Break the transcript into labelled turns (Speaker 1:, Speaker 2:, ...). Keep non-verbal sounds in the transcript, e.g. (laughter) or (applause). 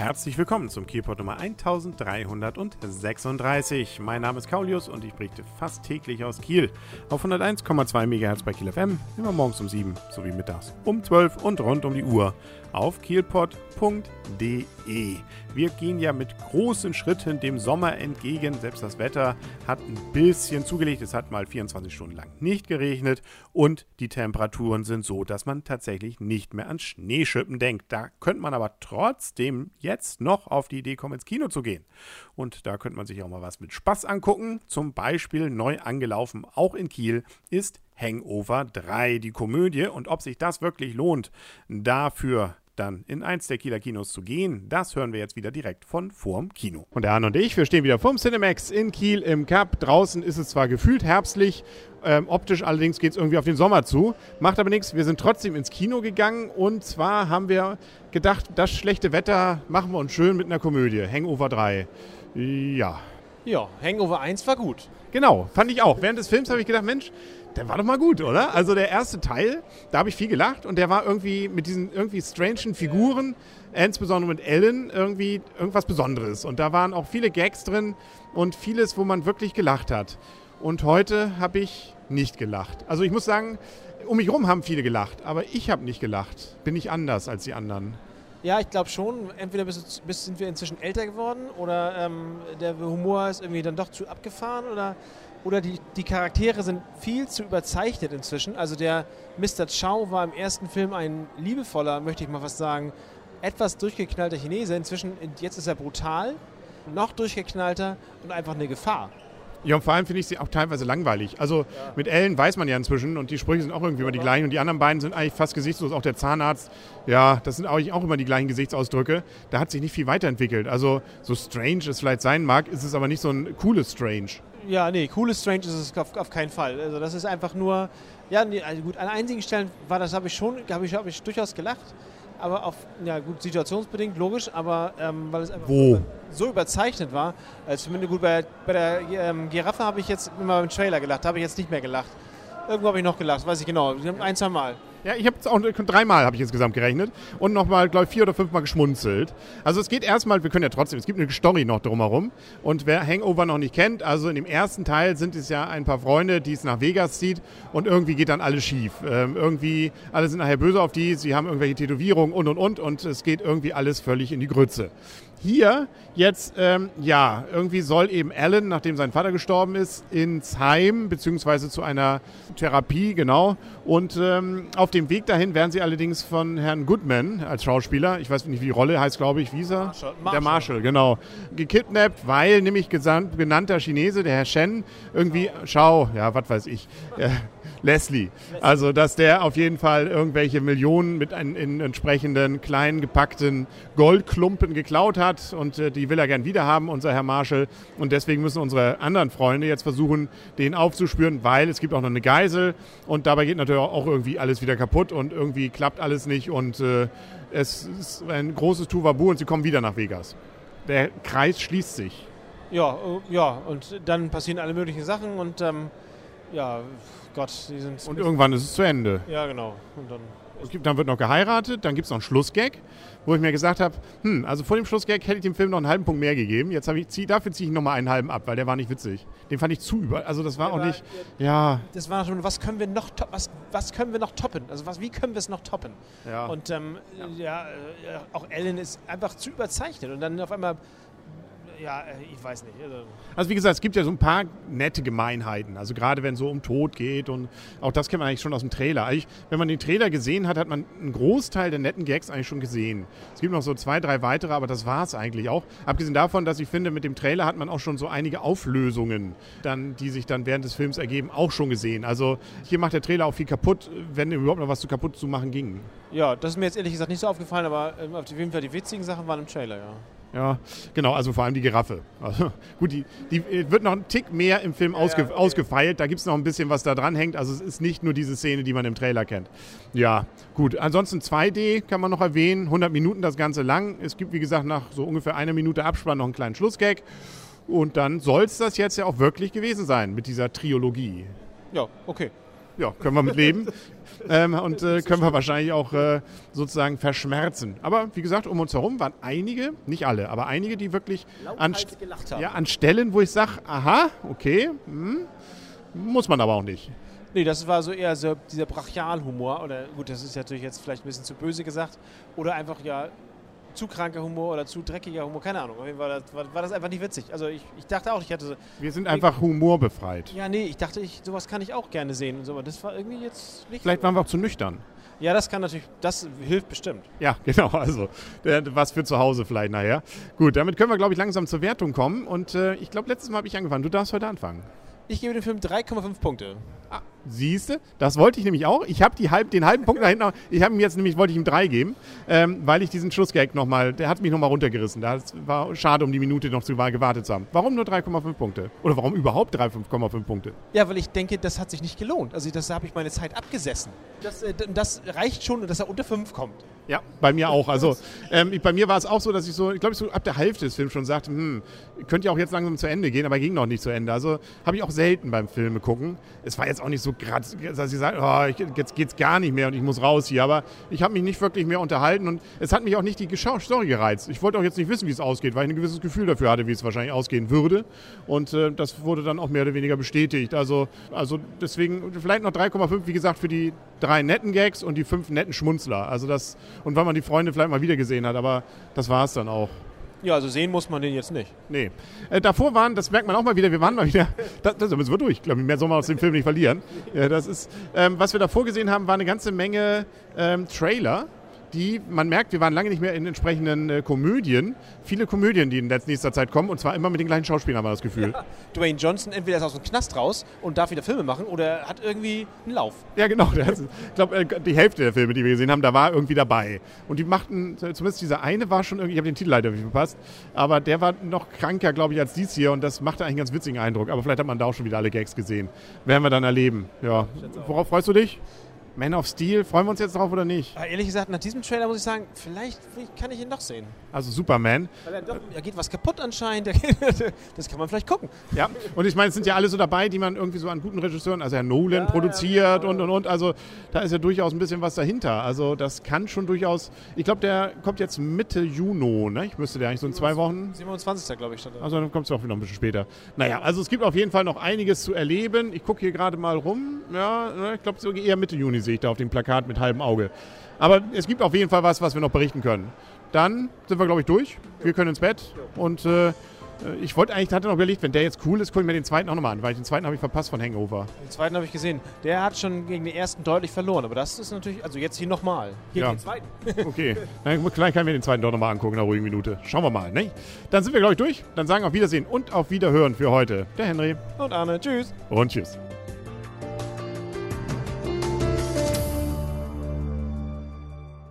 Speaker 1: Herzlich willkommen zum Kielpot Nummer 1336. Mein Name ist Kaulius und ich berichte fast täglich aus Kiel auf 101,2 MHz bei Kiel FM, immer morgens um 7 sowie mittags um 12 und rund um die Uhr auf kielpot.de. Wir gehen ja mit großen Schritten dem Sommer entgegen. Selbst das Wetter hat ein bisschen zugelegt. Es hat mal 24 Stunden lang nicht geregnet und die Temperaturen sind so, dass man tatsächlich nicht mehr an Schneeschippen denkt. Da könnte man aber trotzdem jetzt noch auf die Idee kommen, ins Kino zu gehen. Und da könnte man sich auch mal was mit Spaß angucken. Zum Beispiel neu angelaufen, auch in Kiel, ist Hangover 3, die Komödie. Und ob sich das wirklich lohnt, dafür dann in eins der Kieler Kinos zu gehen, das hören wir jetzt wieder direkt von vorm Kino. Und der Arne und ich, wir stehen wieder vorm Cinemax in Kiel im Cup. Draußen ist es zwar gefühlt herbstlich, ähm, optisch allerdings geht es irgendwie auf den Sommer zu. Macht aber nichts, wir sind trotzdem ins Kino gegangen und zwar haben wir gedacht, das schlechte Wetter machen wir uns schön mit einer Komödie. Hangover 3. Ja.
Speaker 2: Ja, Hangover 1 war gut.
Speaker 1: Genau, fand ich auch. Während des Films habe ich gedacht, Mensch, der war doch mal gut, oder? Also der erste Teil, da habe ich viel gelacht und der war irgendwie mit diesen irgendwie strangen Figuren, insbesondere mit Ellen, irgendwie irgendwas Besonderes. Und da waren auch viele Gags drin und vieles, wo man wirklich gelacht hat. Und heute habe ich nicht gelacht. Also ich muss sagen, um mich herum haben viele gelacht, aber ich habe nicht gelacht. Bin ich anders als die anderen?
Speaker 2: Ja, ich glaube schon. Entweder bist, bist, sind wir inzwischen älter geworden oder ähm, der Humor ist irgendwie dann doch zu abgefahren oder oder die, die Charaktere sind viel zu überzeichnet inzwischen. Also der Mr. Chow war im ersten Film ein liebevoller, möchte ich mal fast sagen, etwas durchgeknallter Chinese. Inzwischen, jetzt ist er brutal, noch durchgeknallter und einfach eine Gefahr.
Speaker 1: Ja, und vor allem finde ich sie auch teilweise langweilig. Also ja. mit Ellen weiß man ja inzwischen und die Sprüche sind auch irgendwie immer die gleichen und die anderen beiden sind eigentlich fast gesichtslos. Auch der Zahnarzt, ja, das sind eigentlich auch immer die gleichen Gesichtsausdrücke. Da hat sich nicht viel weiterentwickelt. Also so strange es vielleicht sein mag, ist es aber nicht so ein cooles Strange.
Speaker 2: Ja, nee, cooles Strange ist es auf, auf, keinen Fall. Also das ist einfach nur, ja, nee, also gut, an einigen Stellen war das, habe ich schon, habe ich, hab ich durchaus gelacht. Aber auf, ja gut, situationsbedingt, logisch, aber ähm, weil es einfach
Speaker 1: Wo?
Speaker 2: so überzeichnet war. Also zumindest gut, bei, bei der ähm, Giraffe habe ich jetzt immer beim Trailer gelacht, habe ich jetzt nicht mehr gelacht. Irgendwo habe ich noch gelacht, weiß ich genau, ein, zwei Mal.
Speaker 1: Ja, ich habe es auch dreimal habe ich insgesamt gerechnet und nochmal, glaube ich, vier oder fünfmal geschmunzelt. Also es geht erstmal, wir können ja trotzdem, es gibt eine Story noch drumherum. Und wer Hangover noch nicht kennt, also in dem ersten Teil sind es ja ein paar Freunde, die es nach Vegas zieht und irgendwie geht dann alles schief. Ähm, irgendwie, alle sind nachher böse auf die, sie haben irgendwelche Tätowierungen und und und und es geht irgendwie alles völlig in die Grütze hier jetzt, ähm, ja, irgendwie soll eben Alan, nachdem sein Vater gestorben ist, ins Heim, beziehungsweise zu einer Therapie, genau. Und ähm, auf dem Weg dahin werden sie allerdings von Herrn Goodman als Schauspieler, ich weiß nicht, wie die Rolle heißt, glaube ich, wie ist er? Marshall. Der Marshall, genau. Gekidnappt, weil nämlich gesandt, genannter Chinese, der Herr Shen, irgendwie, schau, ja, was weiß ich, äh, Leslie. Also, dass der auf jeden Fall irgendwelche Millionen mit ein, in entsprechenden kleinen gepackten Goldklumpen geklaut hat und äh, die will er gern wiederhaben, unser Herr Marshall. Und deswegen müssen unsere anderen Freunde jetzt versuchen, den aufzuspüren, weil es gibt auch noch eine Geisel und dabei geht natürlich auch irgendwie alles wieder kaputt und irgendwie klappt alles nicht und äh, es ist ein großes Tuvabu und sie kommen wieder nach Vegas. Der Kreis schließt sich.
Speaker 2: Ja, äh, ja, und dann passieren alle möglichen Sachen und ähm, ja, Gott, die sind.
Speaker 1: Und irgendwann ist es zu Ende.
Speaker 2: Ja, genau. Und
Speaker 1: dann, gibt, dann wird noch geheiratet, dann gibt es noch einen Schlussgag, wo ich mir gesagt habe, hm, also vor dem Schlussgag hätte ich dem Film noch einen halben Punkt mehr gegeben. Jetzt ich, zieh, dafür ziehe ich nochmal einen halben ab, weil der war nicht witzig. Den fand ich zu über. Also das war der auch war, nicht. Ja.
Speaker 2: Das war schon, was können wir noch was, was können wir noch toppen? Also was, wie können wir es noch toppen?
Speaker 1: Ja.
Speaker 2: Und ähm, ja. ja, äh, auch Ellen ist einfach zu überzeichnet. Und dann auf einmal ja, äh, ich weiß nicht.
Speaker 1: Also, also wie gesagt, es gibt ja so ein paar nette Gemeinheiten. Also gerade wenn es so um Tod geht und auch das kennt man eigentlich schon aus dem Trailer. Eigentlich, wenn man den Trailer gesehen hat, hat man einen Großteil der netten Gags eigentlich schon gesehen. Es gibt noch so zwei, drei weitere, aber das war es eigentlich auch. Abgesehen davon, dass ich finde, mit dem Trailer hat man auch schon so einige Auflösungen, dann, die sich dann während des Films ergeben, auch schon gesehen. Also hier macht der Trailer auch viel kaputt, wenn überhaupt noch was zu kaputt zu machen ging.
Speaker 2: Ja, das ist mir jetzt ehrlich gesagt nicht so aufgefallen, aber ähm, auf jeden Fall die witzigen Sachen waren im Trailer, ja.
Speaker 1: Ja, genau, also vor allem die Giraffe. Also, gut, die, die wird noch einen Tick mehr im Film ausge, ja, okay. ausgefeilt. Da gibt es noch ein bisschen, was da dran hängt. Also es ist nicht nur diese Szene, die man im Trailer kennt. Ja, gut. Ansonsten 2D kann man noch erwähnen. 100 Minuten das Ganze lang. Es gibt, wie gesagt, nach so ungefähr einer Minute Abspann noch einen kleinen Schlussgag. Und dann soll es das jetzt ja auch wirklich gewesen sein mit dieser Triologie.
Speaker 2: Ja, okay.
Speaker 1: Ja, können wir mit leben. (laughs) ähm, und äh, können wir wahrscheinlich auch äh, sozusagen verschmerzen. Aber wie gesagt, um uns herum waren einige, nicht alle, aber einige, die wirklich an,
Speaker 2: Lauthals gelacht haben.
Speaker 1: ja, an Stellen, wo ich sage, aha, okay, hm, muss man aber auch nicht.
Speaker 2: Nee, das war so eher so dieser Brachialhumor. Oder gut, das ist natürlich jetzt vielleicht ein bisschen zu böse gesagt. Oder einfach ja zu kranker Humor oder zu dreckiger Humor, keine Ahnung. Auf jeden Fall war das, war, war das einfach nicht witzig. Also ich, ich dachte auch, ich hatte so,
Speaker 1: Wir sind einfach humorbefreit.
Speaker 2: ja nee, ich dachte, ich, sowas kann ich auch gerne sehen und so, aber das war irgendwie jetzt nicht.
Speaker 1: Vielleicht waren wir auch zu nüchtern.
Speaker 2: Ja, das kann natürlich, das hilft bestimmt.
Speaker 1: Ja, (laughs) genau. Also was für zu Hause vielleicht nachher. Gut, damit können wir, glaube ich, langsam zur Wertung kommen. Und äh, ich glaube, letztes Mal habe ich angefangen. Du darfst heute anfangen.
Speaker 2: Ich gebe dem Film 3,5 Punkte.
Speaker 1: Ah, siehste, das wollte ich nämlich auch. Ich habe halb, den halben Punkt (laughs) da hinten, ich habe ihm jetzt nämlich, wollte ich ihm drei geben, ähm, weil ich diesen Schlussgag nochmal, der hat mich nochmal runtergerissen. Das war schade, um die Minute noch zu gewartet zu haben. Warum nur 3,5 Punkte? Oder warum überhaupt 3,5 Punkte?
Speaker 2: Ja, weil ich denke, das hat sich nicht gelohnt. Also das da habe ich meine Zeit abgesessen. Das, äh, das reicht schon, dass er unter 5 kommt.
Speaker 1: Ja, bei mir auch. Also ähm, bei mir war es auch so, dass ich so, ich glaube, so ab der Hälfte des Films schon sagte, hm, könnte ja auch jetzt langsam zu Ende gehen, aber ging noch nicht zu Ende. Also habe ich auch selten beim Filme gucken. Es war jetzt auch nicht so gerade, dass ich sage, oh, ich, jetzt geht's gar nicht mehr und ich muss raus hier. Aber ich habe mich nicht wirklich mehr unterhalten und es hat mich auch nicht die Geschau- Story gereizt. Ich wollte auch jetzt nicht wissen, wie es ausgeht, weil ich ein gewisses Gefühl dafür hatte, wie es wahrscheinlich ausgehen würde. Und äh, das wurde dann auch mehr oder weniger bestätigt. Also, also deswegen vielleicht noch 3,5, wie gesagt, für die drei netten Gags und die fünf netten Schmunzler. Also das, und weil man die Freunde vielleicht mal wieder gesehen hat, aber das war es dann auch.
Speaker 2: Ja, also sehen muss man den jetzt nicht.
Speaker 1: Nee. Äh, davor waren, das merkt man auch mal wieder, wir waren mal wieder, das, das müssen wir durch, ich glaube, mehr soll man aus dem Film nicht verlieren. Ja, das ist, ähm, was wir davor gesehen haben, war eine ganze Menge ähm, Trailer, die, man merkt, wir waren lange nicht mehr in entsprechenden äh, Komödien. Viele Komödien, die in letz- nächster Zeit kommen, und zwar immer mit den gleichen Schauspielern, haben wir das Gefühl.
Speaker 2: Dwayne Johnson entweder ist aus dem Knast raus und darf wieder Filme machen oder hat irgendwie einen Lauf.
Speaker 1: Ja, genau. hat- Ich glaube, äh, die Hälfte der Filme, die wir gesehen haben, da war irgendwie dabei. Und die machten, zumindest dieser eine war schon irgendwie, ich habe den Titel leider nicht verpasst, aber der war noch kranker, glaube ich, als dies hier. Und das machte eigentlich einen ganz witzigen Eindruck. Aber vielleicht hat man da auch schon wieder alle Gags gesehen. Werden wir dann erleben. Ja. Worauf freust du dich? Man of Steel, freuen wir uns jetzt drauf oder nicht?
Speaker 2: Aber ehrlich gesagt, nach diesem Trailer muss ich sagen, vielleicht, kann ich ihn noch sehen.
Speaker 1: Also Superman.
Speaker 2: Weil er doch, da geht was kaputt anscheinend. (laughs) Das kann man vielleicht gucken.
Speaker 1: Ja, und ich meine, es sind ja alle so dabei, die man irgendwie so an guten Regisseuren, also Herr Nolan
Speaker 2: Ja,
Speaker 1: produziert
Speaker 2: ja, genau.
Speaker 1: und und und. Also da ist ja durchaus ein bisschen was dahinter. Also das kann schon durchaus. Ich glaube, der kommt jetzt Mitte Juni, ne? Ich müsste der eigentlich so in zwei Wochen.
Speaker 2: 27. glaube ich. Stand da.
Speaker 1: Also dann kommt es auch wieder ein bisschen später. Naja, also es gibt auf jeden Fall noch einiges zu erleben. Ich gucke hier gerade mal rum. Ja, ne, ich glaube so eher Mitte Juni sehe ich da auf dem Plakat mit halbem Auge. Aber es gibt auf jeden Fall was, was wir noch berichten können. Dann sind wir, glaube ich, durch. Wir können ins Bett. Und äh, ich wollte eigentlich, hatte noch überlegt, wenn der jetzt cool ist, gucke ich mir den zweiten auch nochmal an, weil den zweiten habe ich verpasst von Hangover.
Speaker 2: Den zweiten habe ich gesehen. Der hat schon gegen den ersten deutlich verloren. Aber das ist natürlich, also jetzt hier nochmal. Hier
Speaker 1: Ja.
Speaker 2: den zweiten. (laughs)
Speaker 1: Okay, dann vielleicht können wir den zweiten doch nochmal angucken in einer ruhigen Minute. Schauen wir mal, ne? Dann sind wir, glaube ich, durch. Dann sagen auf Wiedersehen und auf Wiederhören für heute. Der Henry
Speaker 2: Und Arne, tschüss.
Speaker 1: und tschüss.